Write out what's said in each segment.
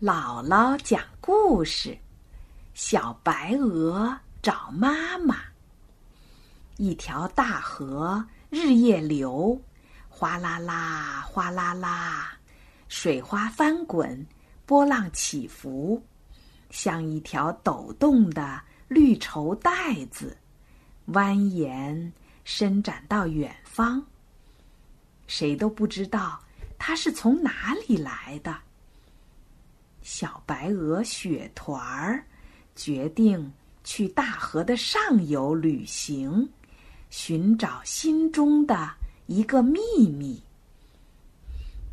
姥姥讲故事：小白鹅找妈妈。一条大河日夜流，哗啦啦，哗啦啦，水花翻滚，波浪起伏，像一条抖动的绿绸带子，蜿蜒伸展到远方。谁都不知道它是从哪里来的。小白鹅雪团儿决定去大河的上游旅行，寻找心中的一个秘密。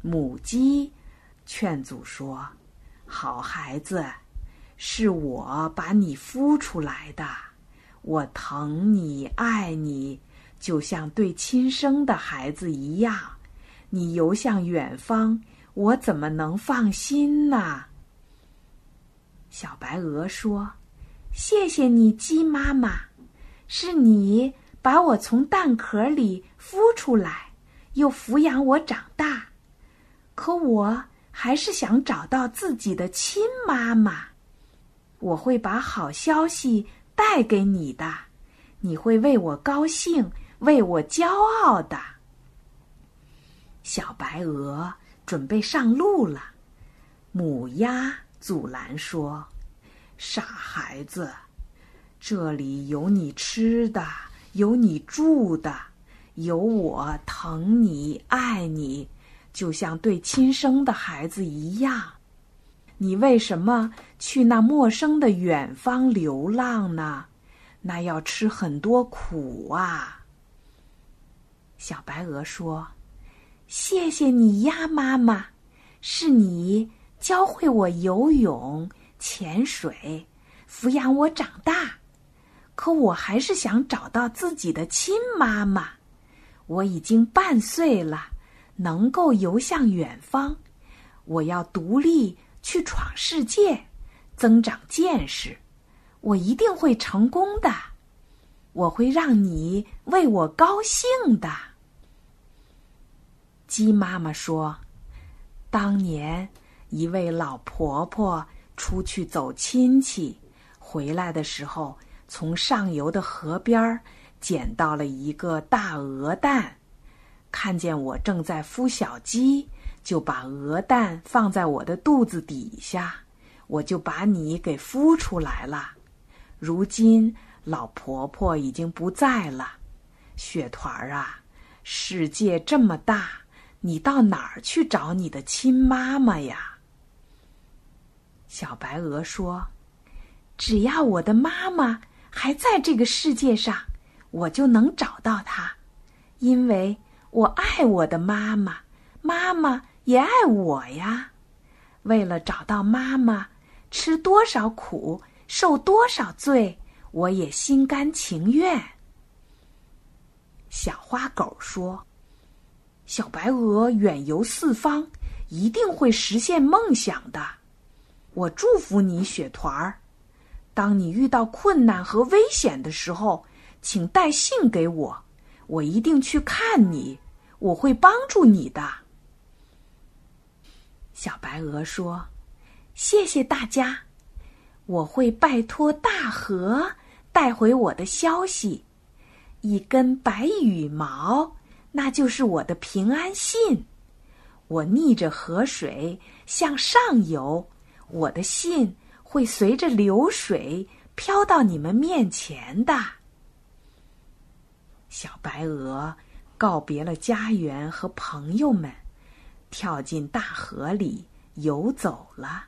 母鸡劝阻说：“好孩子，是我把你孵出来的，我疼你爱你，就像对亲生的孩子一样。你游向远方，我怎么能放心呢？”小白鹅说：“谢谢你，鸡妈妈，是你把我从蛋壳里孵出来，又抚养我长大。可我还是想找到自己的亲妈妈。我会把好消息带给你的，你会为我高兴，为我骄傲的。”小白鹅准备上路了，母鸭。阻拦说：“傻孩子，这里有你吃的，有你住的，有我疼你爱你，就像对亲生的孩子一样。你为什么去那陌生的远方流浪呢？那要吃很多苦啊。”小白鹅说：“谢谢你呀，妈妈，是你。”教会我游泳、潜水，抚养我长大。可我还是想找到自己的亲妈妈。我已经半岁了，能够游向远方。我要独立去闯世界，增长见识。我一定会成功的。我会让你为我高兴的。鸡妈妈说：“当年。”一位老婆婆出去走亲戚，回来的时候，从上游的河边儿捡到了一个大鹅蛋，看见我正在孵小鸡，就把鹅蛋放在我的肚子底下，我就把你给孵出来了。如今老婆婆已经不在了，雪团儿啊，世界这么大，你到哪儿去找你的亲妈妈呀？小白鹅说：“只要我的妈妈还在这个世界上，我就能找到她，因为我爱我的妈妈，妈妈也爱我呀。为了找到妈妈，吃多少苦，受多少罪，我也心甘情愿。”小花狗说：“小白鹅远游四方，一定会实现梦想的。”我祝福你，雪团儿。当你遇到困难和危险的时候，请带信给我，我一定去看你，我会帮助你的。小白鹅说：“谢谢大家，我会拜托大河带回我的消息。一根白羽毛，那就是我的平安信。我逆着河水向上游。”我的信会随着流水飘到你们面前的。小白鹅告别了家园和朋友们，跳进大河里游走了，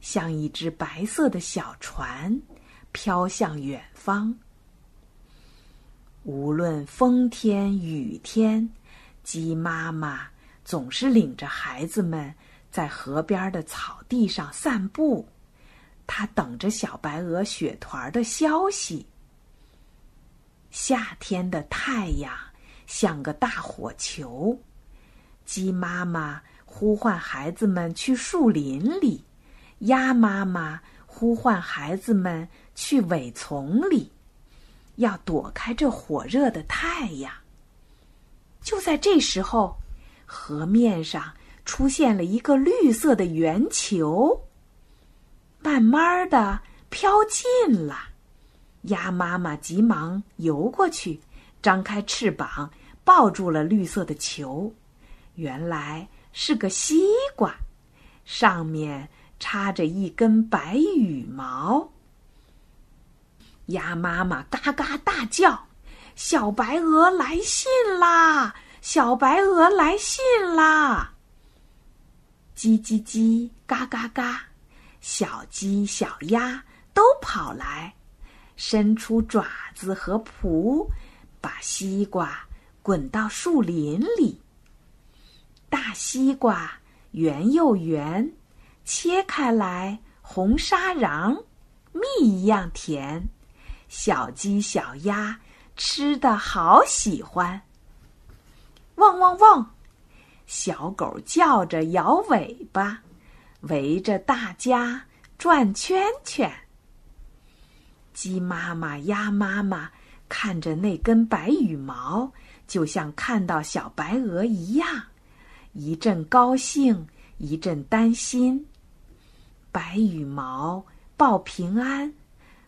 像一只白色的小船，飘向远方。无论风天雨天，鸡妈妈总是领着孩子们。在河边的草地上散步，他等着小白鹅雪团的消息。夏天的太阳像个大火球，鸡妈妈呼唤孩子们去树林里，鸭妈妈呼唤孩子们去苇丛里，要躲开这火热的太阳。就在这时候，河面上。出现了一个绿色的圆球，慢慢的飘近了。鸭妈妈急忙游过去，张开翅膀抱住了绿色的球。原来是个西瓜，上面插着一根白羽毛。鸭妈妈嘎嘎大叫：“小白鹅来信啦！小白鹅来信啦！”叽叽叽，嘎嘎嘎，小鸡、小鸭都跑来。伸出爪子和蹼，把西瓜滚到树林里。大西瓜圆又圆，切开来红沙瓤，蜜一样甜。小鸡小鸭吃的好喜欢。汪汪汪！小狗叫着摇尾巴，围着大家转圈圈。鸡妈妈、鸭妈妈看着那根白羽毛，就像看到小白鹅一样，一阵高兴，一阵担心。白羽毛报平安，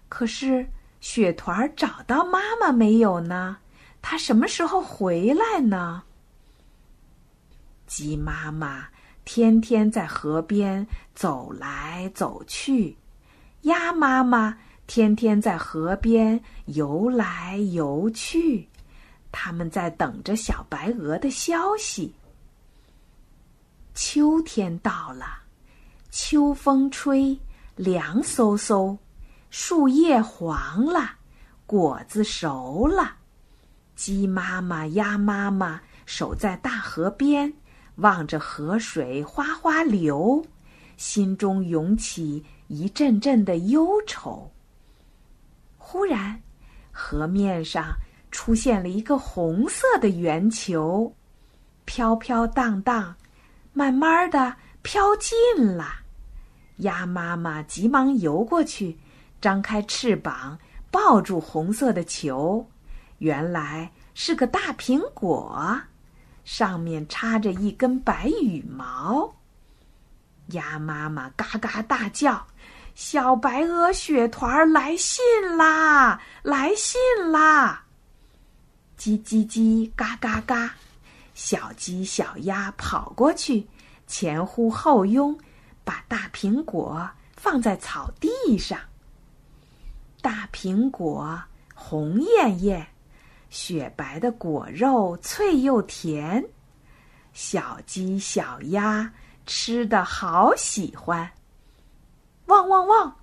可是雪团找到妈妈没有呢？它什么时候回来呢？鸡妈妈天天在河边走来走去，鸭妈妈。天天在河边游来游去，他们在等着小白鹅的消息。秋天到了，秋风吹，凉飕飕，树叶黄了，果子熟了。鸡妈妈、鸭妈妈守在大河边，望着河水哗哗流，心中涌起一阵阵的忧愁。忽然，河面上出现了一个红色的圆球，飘飘荡荡，慢慢的飘近了。鸭妈妈急忙游过去，张开翅膀抱住红色的球。原来是个大苹果，上面插着一根白羽毛。鸭妈妈嘎嘎大叫。小白鹅雪团来信啦！来信啦！叽叽叽，嘎嘎嘎，小鸡小鸭跑过去，前呼后拥，把大苹果放在草地上。大苹果红艳艳，雪白的果肉脆又甜，小鸡小鸭吃的好喜欢。汪汪汪！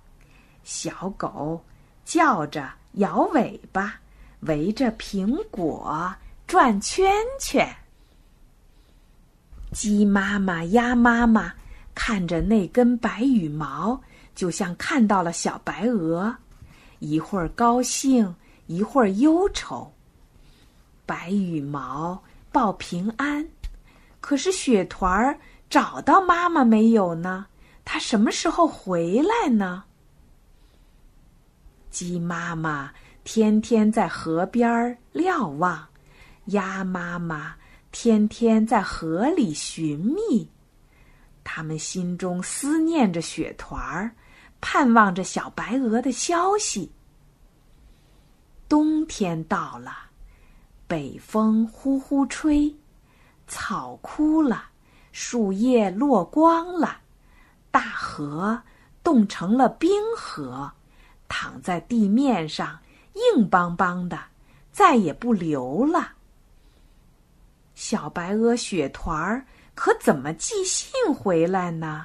小狗叫着，摇尾巴，围着苹果转圈圈。鸡妈妈、鸭妈妈看着那根白羽毛，就像看到了小白鹅，一会儿高兴，一会儿忧愁。白羽毛报平安，可是雪团儿找到妈妈没有呢？它什么时候回来呢？鸡妈妈天天在河边儿瞭望，鸭妈妈天天在河里寻觅。他们心中思念着雪团儿，盼望着小白鹅的消息。冬天到了，北风呼呼吹，草枯了，树叶落光了。大河冻成了冰河，躺在地面上，硬邦邦的，再也不流了。小白鹅雪团儿可怎么寄信回来呢？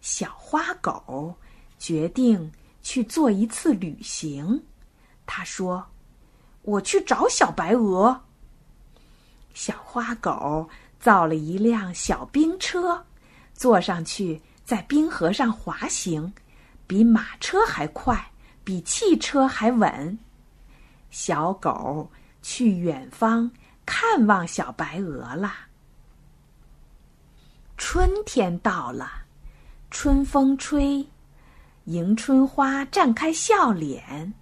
小花狗决定去做一次旅行。他说：“我去找小白鹅。”小花狗造了一辆小冰车。坐上去，在冰河上滑行，比马车还快，比汽车还稳。小狗去远方看望小白鹅了。春天到了，春风吹，迎春花绽开笑脸，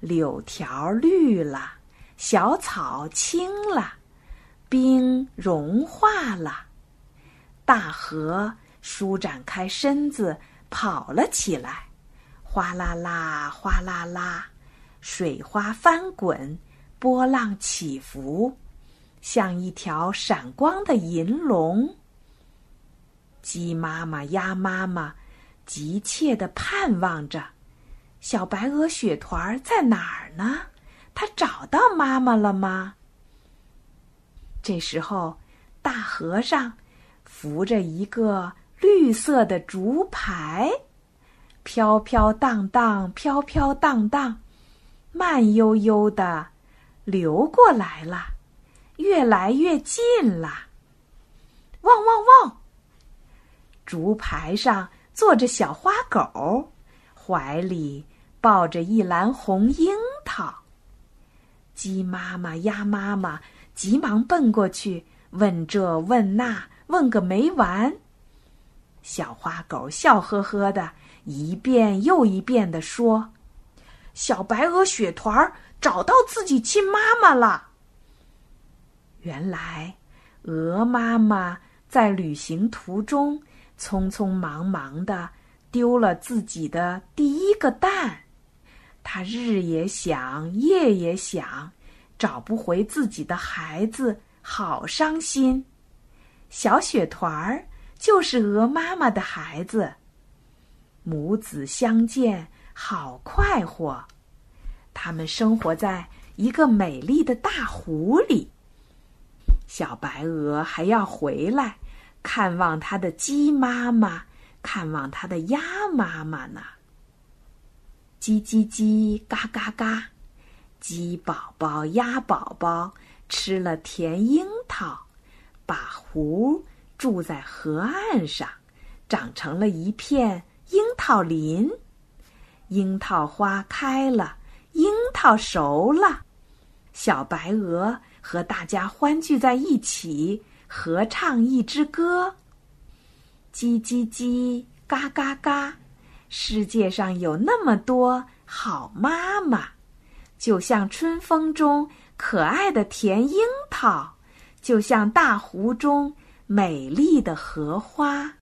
柳条绿了，小草青了，冰融化了。大河舒展开身子，跑了起来，哗啦啦，哗啦啦，水花翻滚，波浪起伏，像一条闪光的银龙。鸡妈妈、鸭妈妈急切地盼望着，小白鹅雪团在哪儿呢？它找到妈妈了吗？这时候，大和尚扶着一个绿色的竹排，飘飘荡荡，飘飘荡荡，慢悠悠的流过来了，越来越近了。汪汪汪！竹排上坐着小花狗，怀里抱着一篮红樱桃。鸡妈妈、鸭妈妈急忙奔过去，问这问那，问个没完。小花狗笑呵呵的，一遍又一遍的说：“小白鹅雪团儿找到自己亲妈妈了。”原来，鹅妈妈在旅行途中。匆匆忙忙的丢了自己的第一个蛋，他日也想，夜也想，找不回自己的孩子，好伤心。小雪团儿就是鹅妈妈的孩子，母子相见好快活。他们生活在一个美丽的大湖里。小白鹅还要回来。看望他的鸡妈妈，看望他的鸭妈妈呢。叽叽叽，嘎嘎嘎，鸡宝宝、鸭宝宝吃了甜樱桃，把湖住在河岸上，长成了一片樱桃林。樱桃花开了，樱桃熟了，小白鹅和大家欢聚在一起。合唱一支歌，叽叽叽，嘎嘎嘎。世界上有那么多好妈妈，就像春风中可爱的甜樱桃，就像大湖中美丽的荷花。